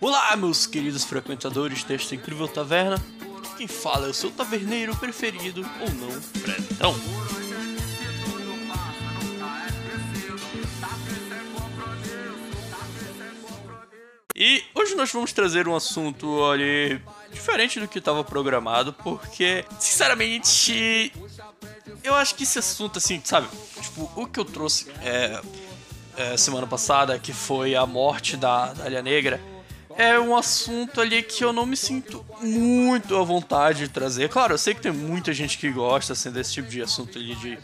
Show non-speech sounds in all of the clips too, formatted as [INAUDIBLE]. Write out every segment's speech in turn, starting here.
Olá, meus queridos frequentadores desta incrível taverna. Quem fala é o seu taverneiro preferido, ou não, Fredão. E hoje nós vamos trazer um assunto, olha, diferente do que estava programado, porque, sinceramente, eu acho que esse assunto, assim, sabe? Tipo, o que eu trouxe é, é, semana passada, que foi a morte da Dália Negra, é um assunto ali que eu não me sinto muito à vontade de trazer. Claro, eu sei que tem muita gente que gosta assim, desse tipo de assunto ali de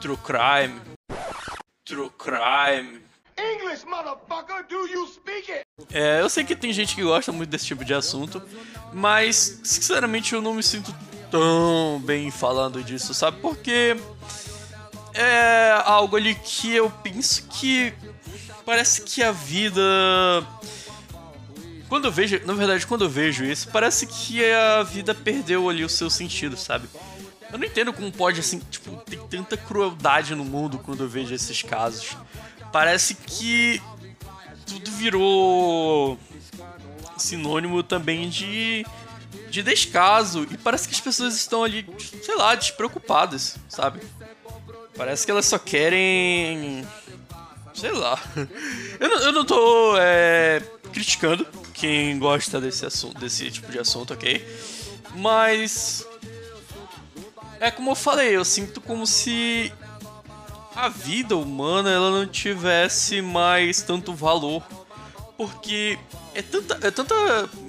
true crime. True crime. English, motherfucker, do you speak it? É, eu sei que tem gente que gosta muito desse tipo de assunto, mas sinceramente eu não me sinto tão bem falando disso, sabe? Porque é algo ali que eu penso que parece que a vida quando eu vejo, na verdade, quando eu vejo isso, parece que a vida perdeu ali o seu sentido, sabe? Eu não entendo como pode, assim, tipo, ter tanta crueldade no mundo quando eu vejo esses casos. Parece que tudo virou sinônimo também de, de descaso. E parece que as pessoas estão ali, sei lá, despreocupadas, sabe? Parece que elas só querem. Sei lá. [LAUGHS] Eu não, eu não tô é, criticando quem gosta desse assunto, desse tipo de assunto, ok? Mas é como eu falei, eu sinto como se a vida humana ela não tivesse mais tanto valor, porque é tanta, é tanta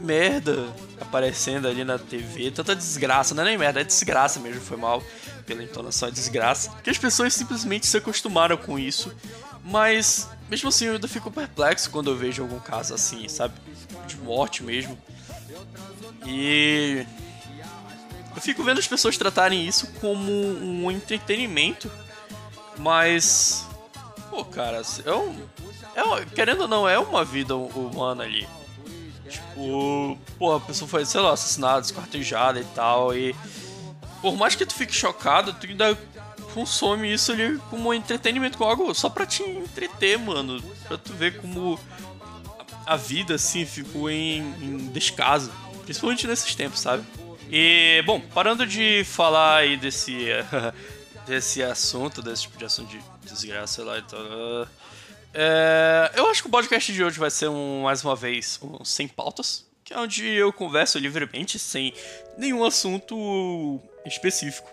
merda aparecendo ali na TV, tanta desgraça, não é nem merda, é desgraça mesmo, foi mal pela entonação, é desgraça, que as pessoas simplesmente se acostumaram com isso, mas mesmo assim eu ainda fico perplexo quando eu vejo algum caso assim, sabe? De morte mesmo. E eu fico vendo as pessoas tratarem isso como um entretenimento, mas pô, cara, é um, é um, querendo ou não é uma vida humana ali. Tipo, pô, a pessoa foi, sei lá, assassinada, esquartejada e tal, e por mais que tu fique chocado, tu ainda consome isso ali como entretenimento, como algo só pra te entreter, mano. Pra tu ver como a vida, assim, ficou em, em descaso. Principalmente nesses tempos, sabe? E, bom, parando de falar aí desse, [LAUGHS] desse assunto, desse tipo de assunto de desgraça, sei lá, então. É, eu acho que o podcast de hoje vai ser um, mais uma vez um sem pautas, que é onde eu converso livremente, sem nenhum assunto específico.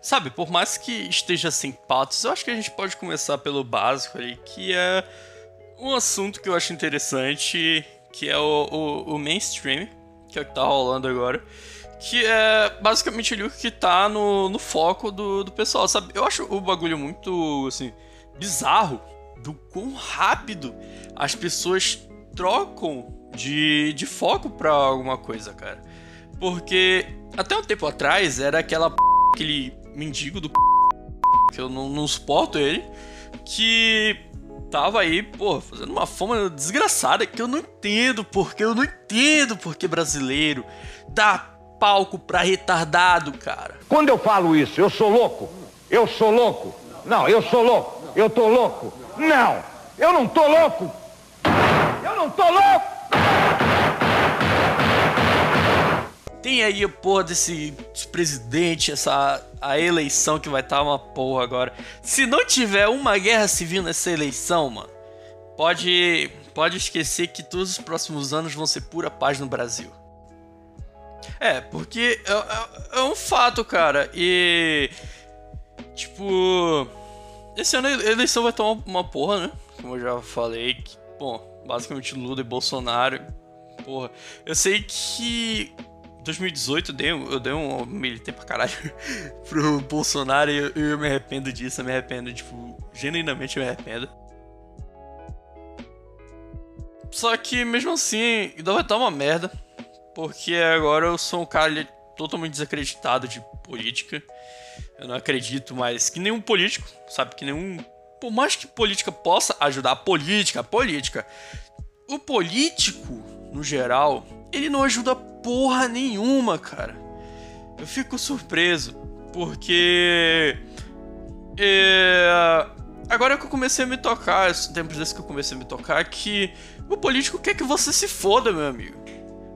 Sabe, por mais que esteja sem pautas, eu acho que a gente pode começar pelo básico ali, que é um assunto que eu acho interessante, que é o, o, o mainstream, que é o que tá rolando agora. Que é basicamente ali o que tá no, no foco do, do pessoal, sabe? Eu acho o bagulho muito, assim, bizarro do quão rápido as pessoas trocam de, de foco pra alguma coisa, cara. Porque até um tempo atrás era aquela p... aquele mendigo do p... que eu não, não suporto ele, que tava aí, pô, fazendo uma fama desgraçada que eu não entendo porque eu não entendo porque brasileiro dá palco pra retardado, cara. Quando eu falo isso, eu sou louco? Eu sou louco? Não, eu sou louco. Eu tô louco? Não, eu não tô louco. Eu não tô louco. Tem aí a porra desse presidente, essa a eleição que vai estar tá uma porra agora. Se não tiver uma guerra civil nessa eleição, mano, pode pode esquecer que todos os próximos anos vão ser pura paz no Brasil. É, porque é, é, é um fato, cara. E tipo, esse ano a eleição vai uma, uma porra, né? Como eu já falei, que, bom, basicamente Lula e Bolsonaro. Porra, eu sei que 2018 eu dei, eu dei um militei pra caralho [LAUGHS] pro Bolsonaro e eu, eu, me arrependo disso, eu me arrependo, tipo, genuinamente eu me arrependo. Só que mesmo assim, ainda vai estar uma merda, porque agora eu sou um cara totalmente desacreditado de política. Eu não acredito mais que nenhum político, sabe, que nenhum por mais que política possa ajudar a política, a política, o político, no geral, ele não ajuda porra nenhuma, cara. Eu fico surpreso, porque. É, agora é que eu comecei a me tocar, tempos desde que eu comecei a me tocar, que o político quer que você se foda, meu amigo.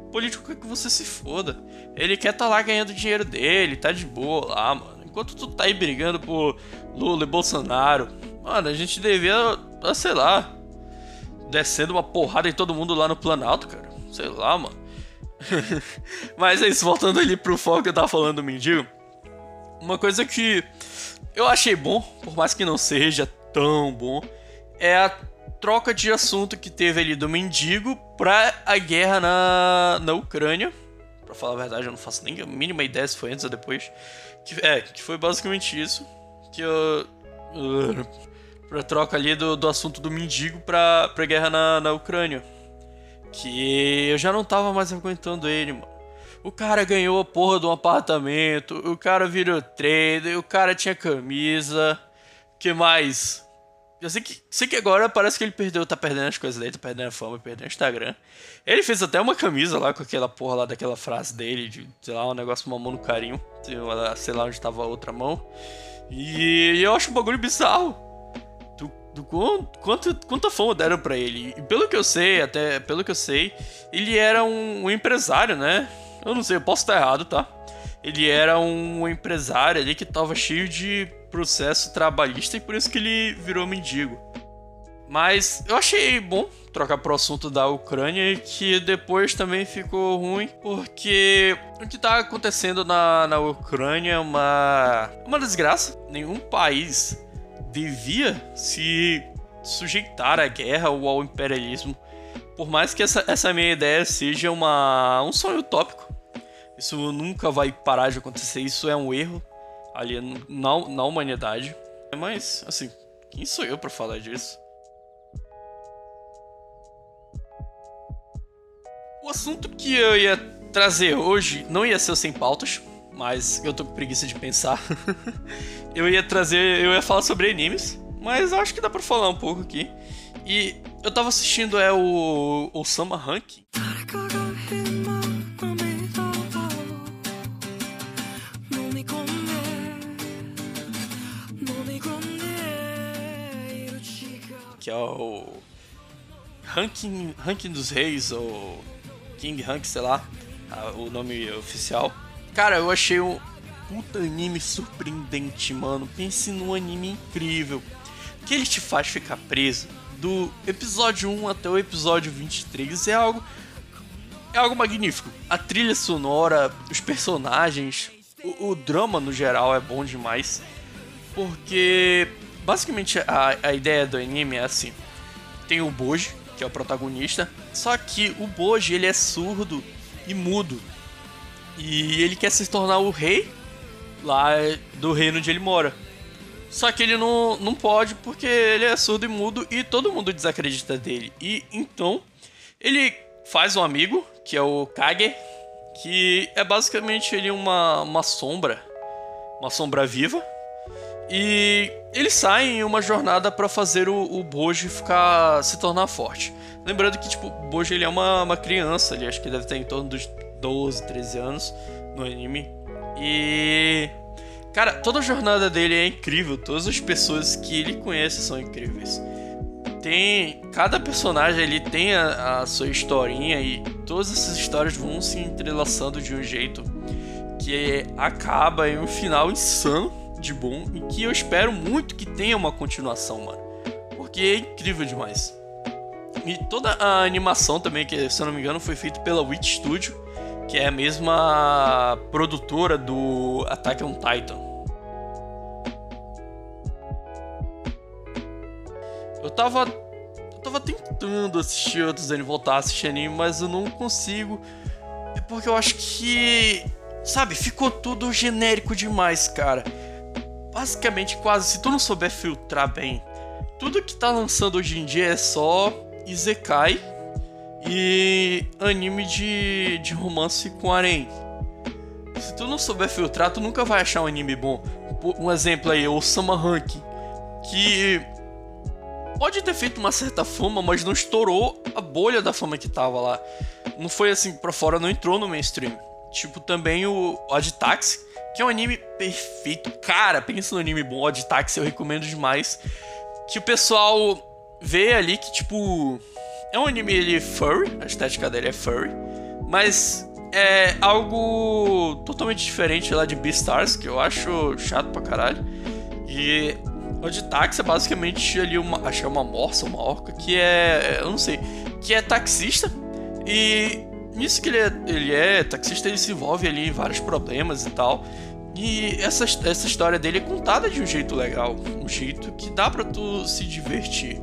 O político quer que você se foda. Ele quer tá lá ganhando dinheiro dele, tá de boa lá, mano. Enquanto tu tá aí brigando por Lula e Bolsonaro, mano, a gente devia, sei lá, descendo uma porrada em todo mundo lá no Planalto, cara. Sei lá, mano. [LAUGHS] Mas é isso, voltando ali pro foco que eu tava falando do mendigo. Uma coisa que eu achei bom, por mais que não seja tão bom, é a troca de assunto que teve ali do mendigo pra a guerra na, na Ucrânia. Pra falar a verdade, eu não faço nem a mínima ideia se foi antes ou depois. Que, é, que foi basicamente isso. Que eu. Uh, pra troca ali do, do assunto do mendigo pra, pra guerra na, na Ucrânia. Que eu já não tava mais aguentando ele, mano. O cara ganhou a porra de um apartamento, o cara virou trader, o cara tinha camisa. que mais? Eu sei que, sei que agora parece que ele perdeu, tá perdendo as coisas dele, tá perdendo a fama, perdendo o Instagram. Ele fez até uma camisa lá com aquela porra lá daquela frase dele, de, sei lá, um negócio uma mão no carinho, sei lá onde tava a outra mão. E eu acho um bagulho bizarro. Do, quanto, quanto, quanta fama deram para ele. E pelo que eu sei, até pelo que eu sei, ele era um, um empresário, né? Eu não sei, eu posso estar errado, tá? Ele era um empresário ali que tava cheio de processo trabalhista e por isso que ele virou mendigo. Mas eu achei bom trocar pro assunto da Ucrânia e que depois também ficou ruim, porque o que tá acontecendo na, na Ucrânia é uma, uma desgraça. Nenhum país devia se sujeitar à guerra ou ao imperialismo. Por mais que essa, essa minha ideia seja uma, um sonho utópico, isso nunca vai parar de acontecer, isso é um erro ali na, na humanidade. Mas, assim, quem sou eu para falar disso? O assunto que eu ia trazer hoje não ia ser sem pautas, mas eu tô com preguiça de pensar. [LAUGHS] eu ia trazer, eu ia falar sobre animes, mas acho que dá para falar um pouco aqui. E eu tava assistindo é o o Ranking. que é o Ranking, Ranking dos Reis, ou King Rank, sei lá, o nome oficial. Cara, eu achei um puta anime surpreendente, mano. Pense num anime incrível. Que ele te faz ficar preso do episódio 1 até o episódio 23 é algo é algo magnífico. A trilha sonora, os personagens, o, o drama no geral é bom demais. Porque Basicamente, a, a ideia do anime é assim: tem o Boji, que é o protagonista, só que o Boji ele é surdo e mudo. E ele quer se tornar o rei lá do reino onde ele mora. Só que ele não, não pode porque ele é surdo e mudo e todo mundo desacredita dele. E então ele faz um amigo, que é o Kage, que é basicamente ele uma, uma sombra, uma sombra viva e eles saem em uma jornada para fazer o, o Boji ficar se tornar forte. Lembrando que tipo, Boji ele é uma, uma criança, ele acho que deve ter em torno dos 12, 13 anos no anime. E cara, toda a jornada dele é incrível, todas as pessoas que ele conhece são incríveis. Tem cada personagem ele tem a, a sua historinha e todas essas histórias vão se entrelaçando de um jeito que acaba em um final insano de bom e que eu espero muito que tenha uma continuação, mano. Porque é incrível demais. E toda a animação também, que se eu não me engano foi feita pela Witch Studio, que é a mesma produtora do Attack on Titan. Eu tava eu tava tentando assistir outros animes, voltar a assistir anime, mas eu não consigo. É porque eu acho que, sabe, ficou tudo genérico demais, cara basicamente quase, se tu não souber filtrar bem, tudo que tá lançando hoje em dia é só Izekai e anime de, de romance com harém. Se tu não souber filtrar, tu nunca vai achar um anime bom. Um exemplo aí, o Summer Rank, que pode ter feito uma certa fama, mas não estourou a bolha da fama que tava lá. Não foi assim pra fora, não entrou no mainstream. Tipo também o Odd Taxi, que é um anime perfeito. Cara, pensa no anime bom, Odd Taxi eu recomendo demais. que o pessoal vê ali que, tipo, é um anime ele furry, a estética dele é furry, mas é algo totalmente diferente lá de Beastars, que eu acho chato pra caralho. E o de táxi é basicamente ali uma. Acho que é uma morsa, uma orca, que é. Eu não sei. Que é taxista. E nisso que ele é, ele é taxista, ele se envolve ali em vários problemas e tal. E essa, essa história dele é contada de um jeito legal, um jeito que dá para tu se divertir.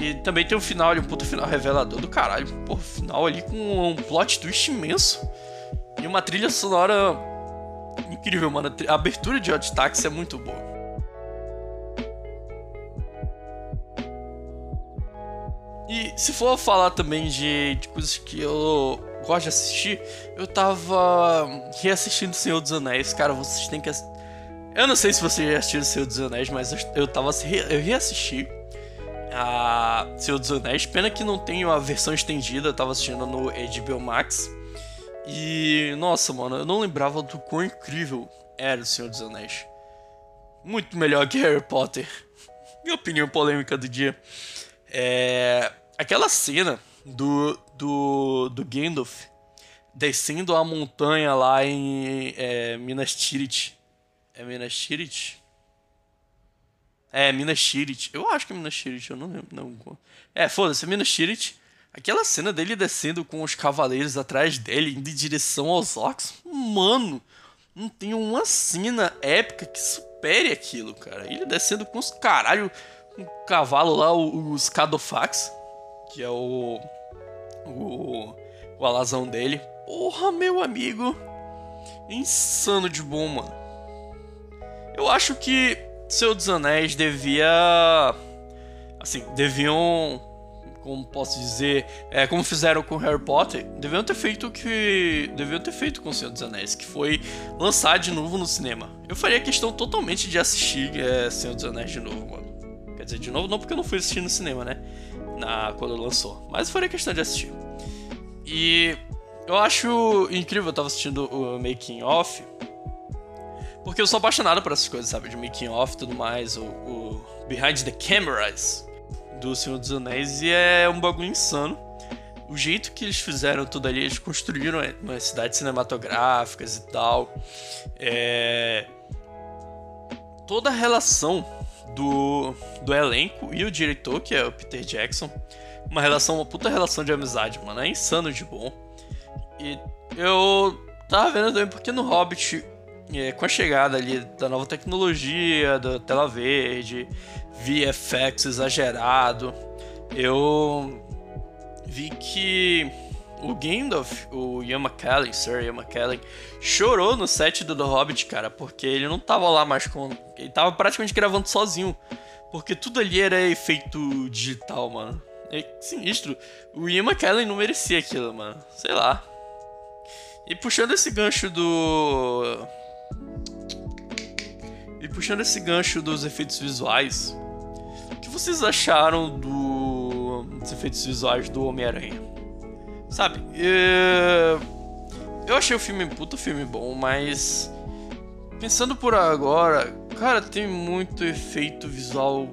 E também tem um final ali, um puto final revelador do caralho. Pô, final ali com um plot twist imenso. E uma trilha sonora incrível, mano. A abertura de Odd Taxi é muito boa. E se for falar também de, de coisas que eu gosto de assistir, eu tava reassistindo Senhor dos Anéis. Cara, vocês têm que. Eu não sei se vocês já assistiram Senhor dos Anéis, mas eu, eu tava. Eu reassisti a Senhor dos Anéis. Pena que não tem a versão estendida, eu tava assistindo no HBO Max. E. Nossa, mano, eu não lembrava do quão incrível era o Senhor dos Anéis. Muito melhor que Harry Potter. [LAUGHS] Minha opinião polêmica do dia. É. Aquela cena do, do, do Gandalf descendo a montanha lá em é, Minas Tirith. É Minas Tirith? É, Minas Tirith. Eu acho que é Minas Tirith, eu não lembro. Não. É, foda-se, Minas Tirith. Aquela cena dele descendo com os cavaleiros atrás dele, indo em direção aos orcs. Mano, não tem uma cena épica que supere aquilo, cara. Ele descendo com os caralho, com o cavalo lá, os Cadofax que é o, o, o alazão dele. Porra, meu amigo. Insano de bom, mano. Eu acho que Seu dos Anéis devia. Assim, deviam. Como posso dizer? É, como fizeram com Harry Potter, deviam ter feito o que. Deviam ter feito com Senhor dos Anéis, que foi lançar de novo no cinema. Eu faria questão totalmente de assistir é, Senhor dos Anéis de novo, mano. Quer dizer, de novo, não porque eu não fui assistir no cinema, né? na, quando lançou. Mas foi questão de assistir. E eu acho incrível, eu tava assistindo o Making Off. Porque eu sou apaixonado por essas coisas, sabe? De Making Off e tudo mais. O, o Behind the Cameras do Senhor dos Anéis. E é um bagulho insano. O jeito que eles fizeram tudo ali, eles construíram umas cidades cinematográficas e tal. É... Toda a relação do, do elenco e o diretor, que é o Peter Jackson. Uma relação, uma puta relação de amizade, mano. É insano de bom. E eu tava vendo também porque no Hobbit, é, com a chegada ali da nova tecnologia, da tela verde, VFX exagerado, eu vi que o Gandalf, o Ian McKellen, Sir Ian McKellen, chorou no set do The Hobbit, cara, porque ele não tava lá mais com. Ele tava praticamente gravando sozinho. Porque tudo ali era efeito digital, mano. É sinistro. O Ian McKellen não merecia aquilo, mano. Sei lá. E puxando esse gancho do. E puxando esse gancho dos efeitos visuais. O que vocês acharam do... dos efeitos visuais do Homem-Aranha? Sabe? Eu... eu achei o filme puta filme bom, mas. Pensando por agora, cara, tem muito efeito visual.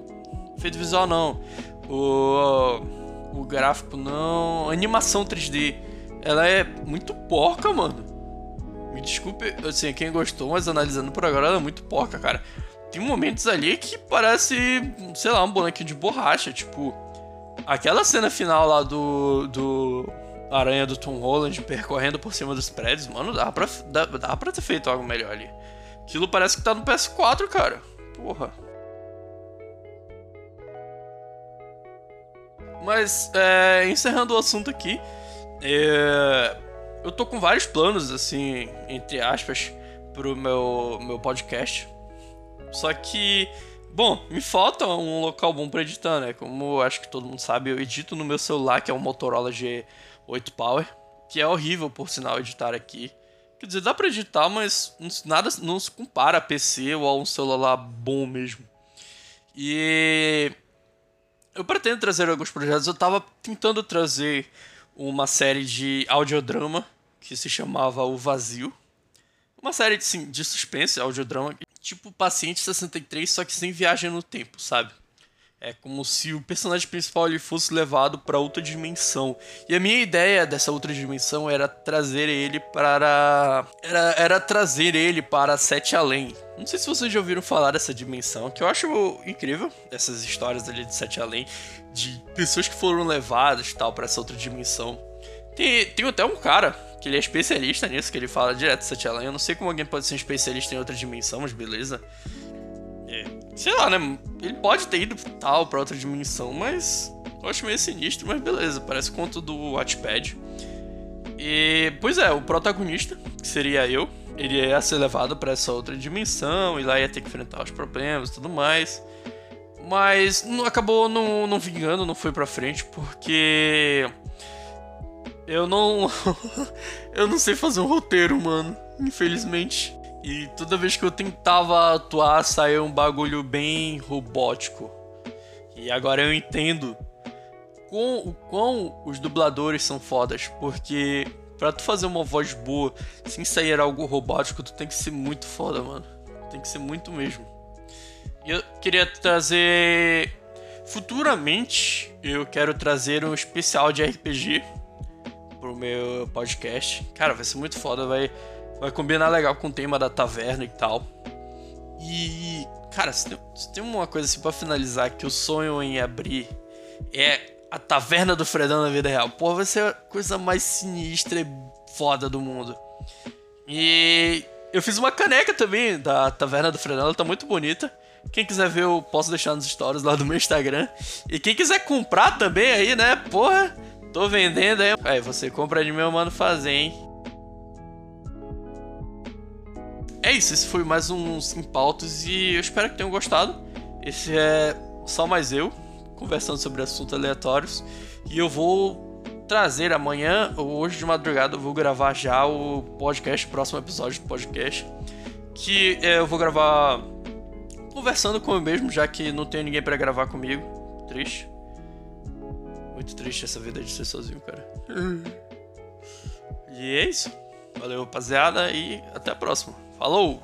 Efeito visual não. O, o gráfico não. A animação 3D. Ela é muito porca, mano. Me desculpe, assim, quem gostou, mas analisando por agora, ela é muito porca, cara. Tem momentos ali que parece, sei lá, um bonequinho de borracha. Tipo, aquela cena final lá do. do aranha do Tom Holland percorrendo por cima dos prédios, mano, dá pra, dá, dá pra ter feito algo melhor ali. Aquilo parece que tá no PS4, cara. Porra. Mas, é, encerrando o assunto aqui, é, eu tô com vários planos, assim, entre aspas, pro meu, meu podcast. Só que, bom, me falta um local bom pra editar, né? Como acho que todo mundo sabe, eu edito no meu celular, que é um Motorola G 8 Power, que é horrível por sinal editar aqui. Quer dizer, dá pra editar, mas nada não se compara a PC ou a um celular bom mesmo. E eu pretendo trazer alguns projetos. Eu tava tentando trazer uma série de audiodrama que se chamava O Vazio. Uma série de, sim, de suspense, audiodrama, tipo Paciente 63, só que sem viagem no tempo, sabe? É como se o personagem principal ele fosse levado para outra dimensão. E a minha ideia dessa outra dimensão era trazer ele para. Era, era trazer ele para Sete Além. Não sei se vocês já ouviram falar dessa dimensão, que eu acho incrível, essas histórias ali de Sete Além, de pessoas que foram levadas tal para essa outra dimensão. Tem, tem até um cara que ele é especialista nisso, que ele fala direto Sete Além. Eu não sei como alguém pode ser um especialista em outra dimensão, mas beleza. É, sei lá, né? Ele pode ter ido tal pra outra dimensão, mas eu acho meio sinistro, mas beleza, parece conto do Watchpad. E, pois é, o protagonista, que seria eu, ele ia ser levado para essa outra dimensão, e lá ia ter que enfrentar os problemas e tudo mais. Mas não, acabou não, não vingando, não foi pra frente, porque. Eu não. [LAUGHS] eu não sei fazer um roteiro, mano. Infelizmente. E toda vez que eu tentava atuar, saía um bagulho bem robótico. E agora eu entendo com, o quão os dubladores são fodas, porque pra tu fazer uma voz boa sem sair algo robótico, tu tem que ser muito foda, mano. Tem que ser muito mesmo. E eu queria trazer. Futuramente, eu quero trazer um especial de RPG pro meu podcast. Cara, vai ser muito foda, vai Vai combinar legal com o tema da taverna e tal. E, cara, se tem, se tem uma coisa assim pra finalizar que eu sonho em abrir é a taverna do Fredão na vida real. Pô, vai ser a coisa mais sinistra e foda do mundo. E eu fiz uma caneca também da taverna do Fredão, ela tá muito bonita. Quem quiser ver, eu posso deixar nos stories lá do meu Instagram. E quem quiser comprar também aí, né? Porra, tô vendendo aí. Aí, você compra de meu mano fazer, hein? é isso, esse foi mais um Sim Pautos e eu espero que tenham gostado. Esse é só mais eu, conversando sobre assuntos aleatórios. E eu vou trazer amanhã, ou hoje de madrugada, eu vou gravar já o podcast, o próximo episódio do podcast. Que é, eu vou gravar conversando com eu mesmo, já que não tenho ninguém para gravar comigo. Triste. Muito triste essa vida de ser sozinho, cara. e é isso. Valeu, rapaziada, e até a próxima. Falou!